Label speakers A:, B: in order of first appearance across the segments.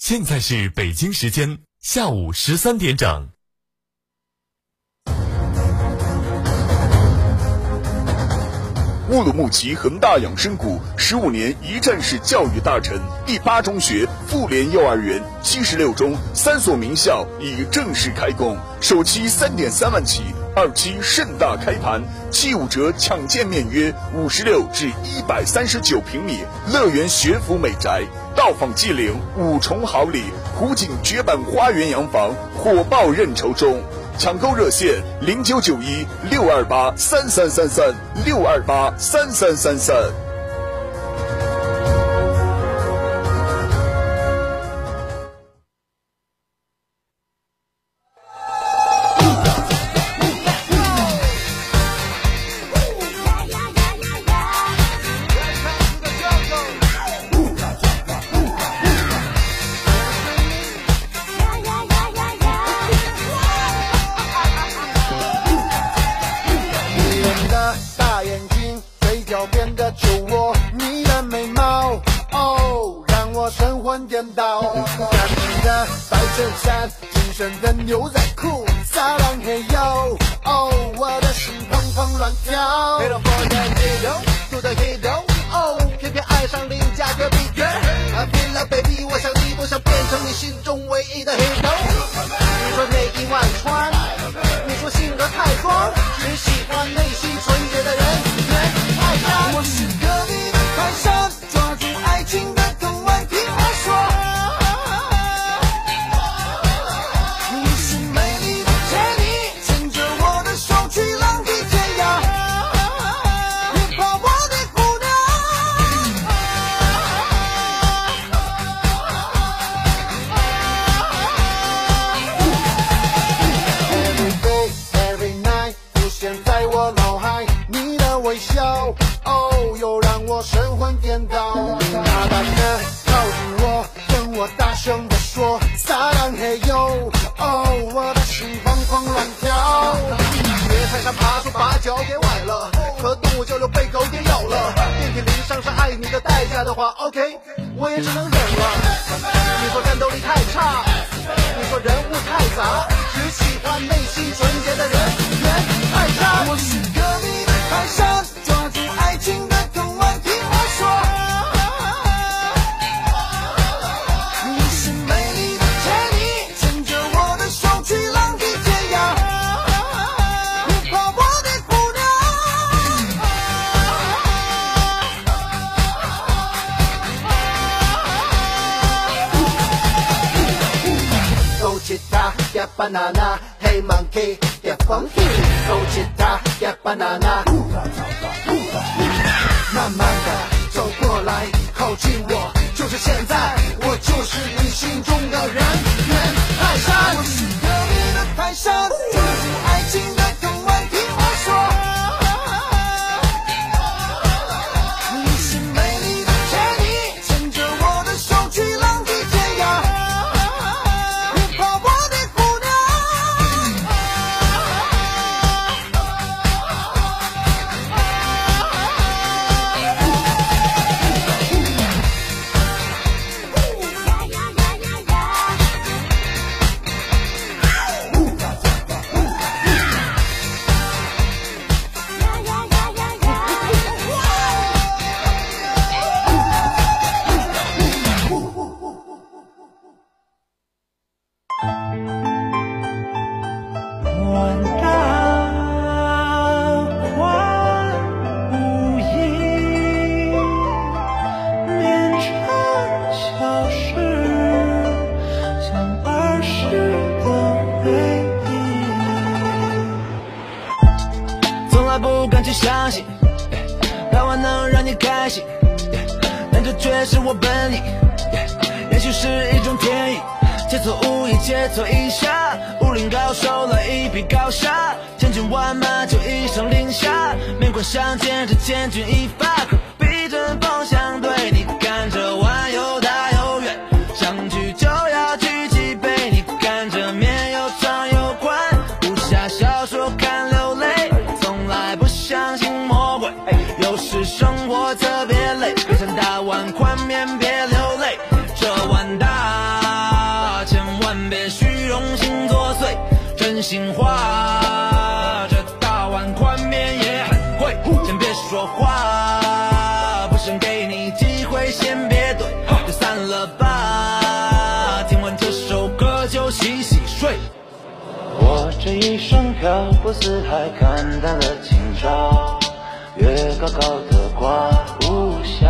A: 现在是北京时间下午十三点整。
B: 乌鲁木齐恒大养生谷十五年一站式教育大臣，第八中学、妇联幼儿园、七十六中三所名校已正式开工，首期三点三万起，二期盛大开盘，七五折抢建面约五十六至一百三十九平米，乐园学府美宅，到访即领五重好礼，湖景绝版花园洋房，火爆认筹中。抢购热线零九九一六二八三三三三六二八三三三三。
C: banana，黑 monkey 点 funky，抽吉他点 banana。慢慢的走过来，靠近我，就是现在，我就是你心中的人猿。泰山。我是隔壁的泰山，
D: 相见是千钧一发。四海看淡了今朝月高高的挂无暇。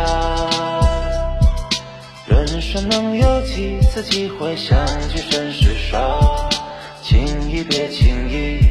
D: 人生能有几次机会相聚甚是少情谊别轻易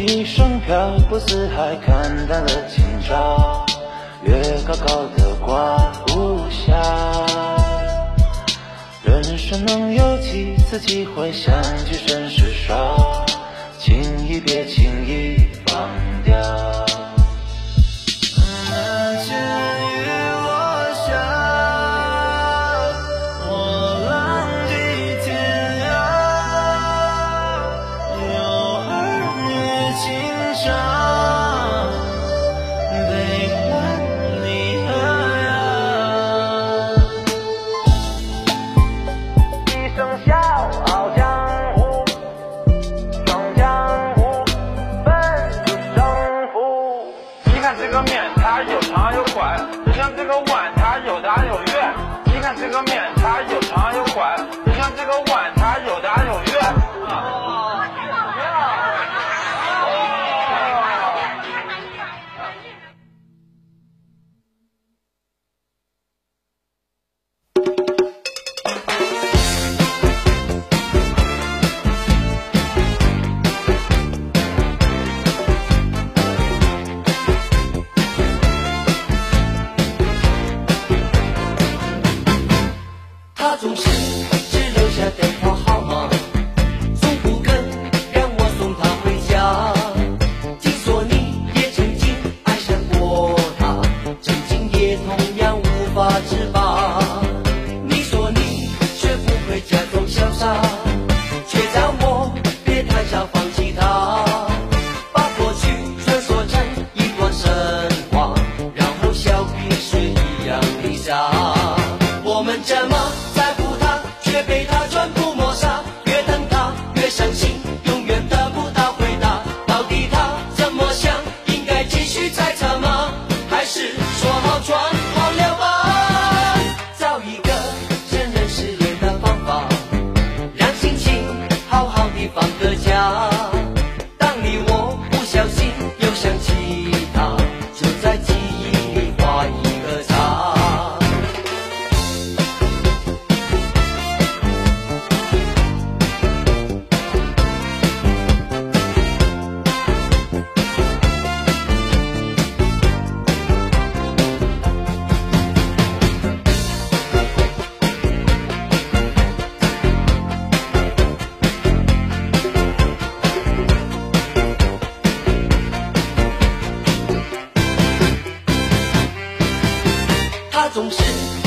E: 一生
D: 漂泊四海看淡了今朝。月高高的挂无暇。人生能有几次机会相聚甚是少。
E: 情
F: 谊别 Tengo miedo. 总是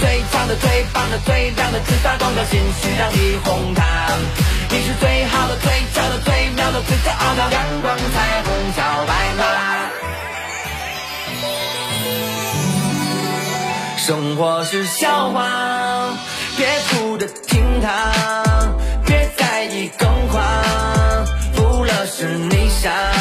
D: 最强的、最棒的、最亮的，最发光的心需要你哄堂。你是最好的、最俏的、最妙的、最骄傲的阳光彩虹小白马。生活是笑话，别哭着听它，别在意更狂，不了是你想。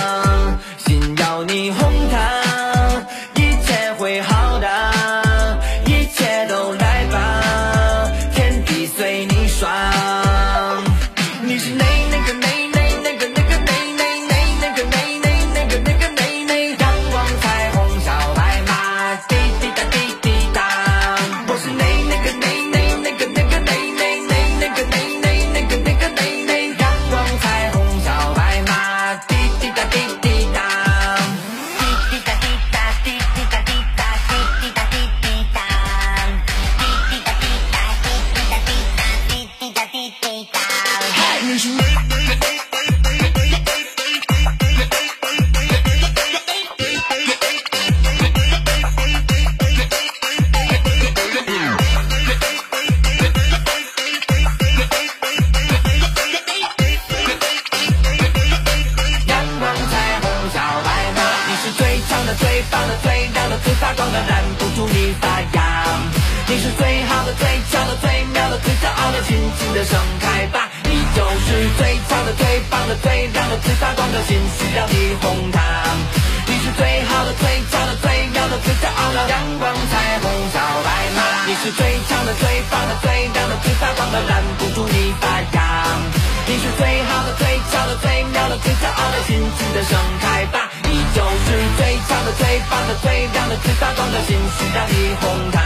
D: 最骄傲的尽情的盛开吧，你就是最强的、最棒的、最亮的、最发光的星，星下的红糖，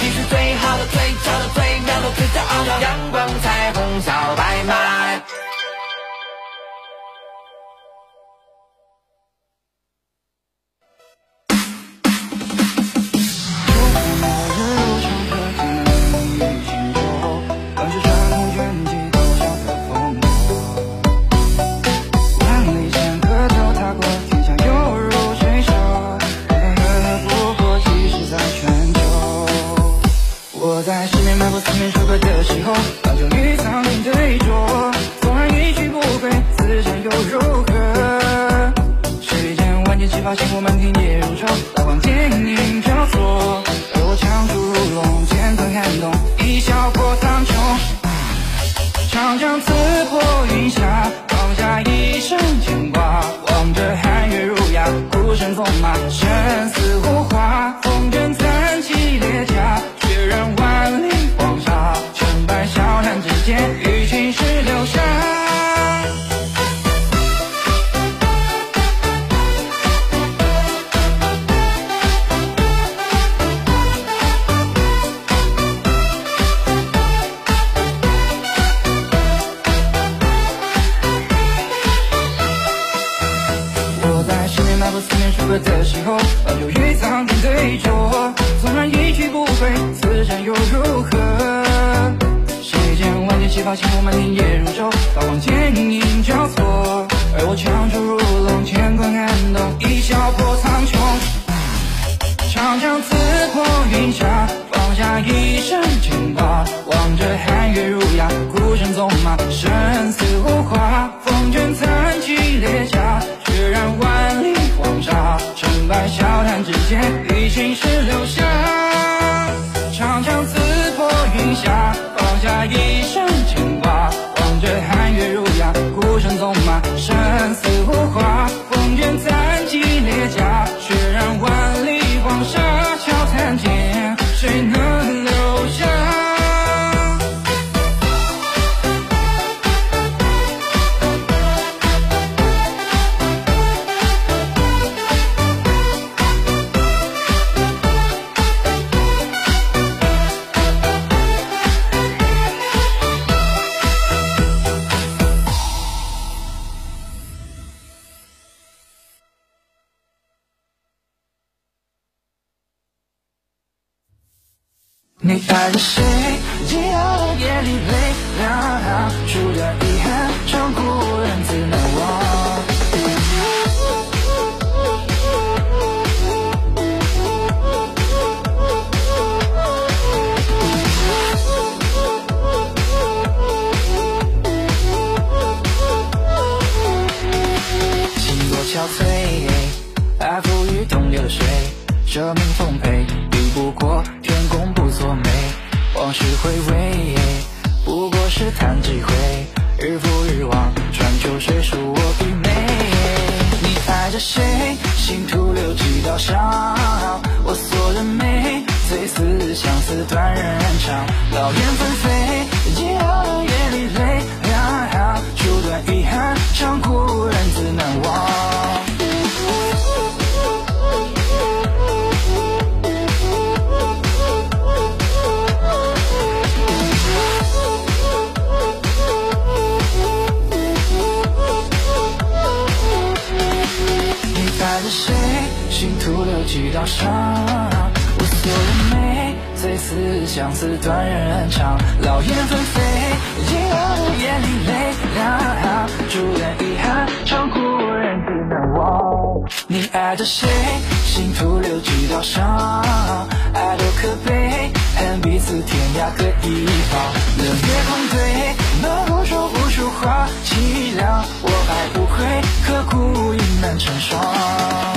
D: 你是最好的、最俏的、最妙的、最骄傲的阳光彩虹小。
G: 四面楚歌的时候，把酒与苍天对酌。纵然一去不回，此生又如何？世间万千奇发，星火，满天夜如昼，刀光剑影交错。而我枪出如龙，剑斩撼动，一笑破苍穹。长江自。你爱着谁？寂寥夜里泪两行，数点遗憾，长故人自难忘。心多憔悴，爱付与东流的水，生命回味，不过是叹几回，日复日望，穿秋水，恕我愚昧。你爱着谁？心徒留几道伤，我锁着眉，最似相思断人肠，老燕纷飞，寂寥的夜里泪两行，处断遗憾，长故思相思断人肠。老燕纷飞，寂寥夜里泪两行，注定遗憾，长故人自难忘。你爱着谁？心徒留几道伤。爱多可悲，恨彼此天涯各一方。冷月空对，能否说不出话？凄凉，我爱不悔，刻骨已难成双。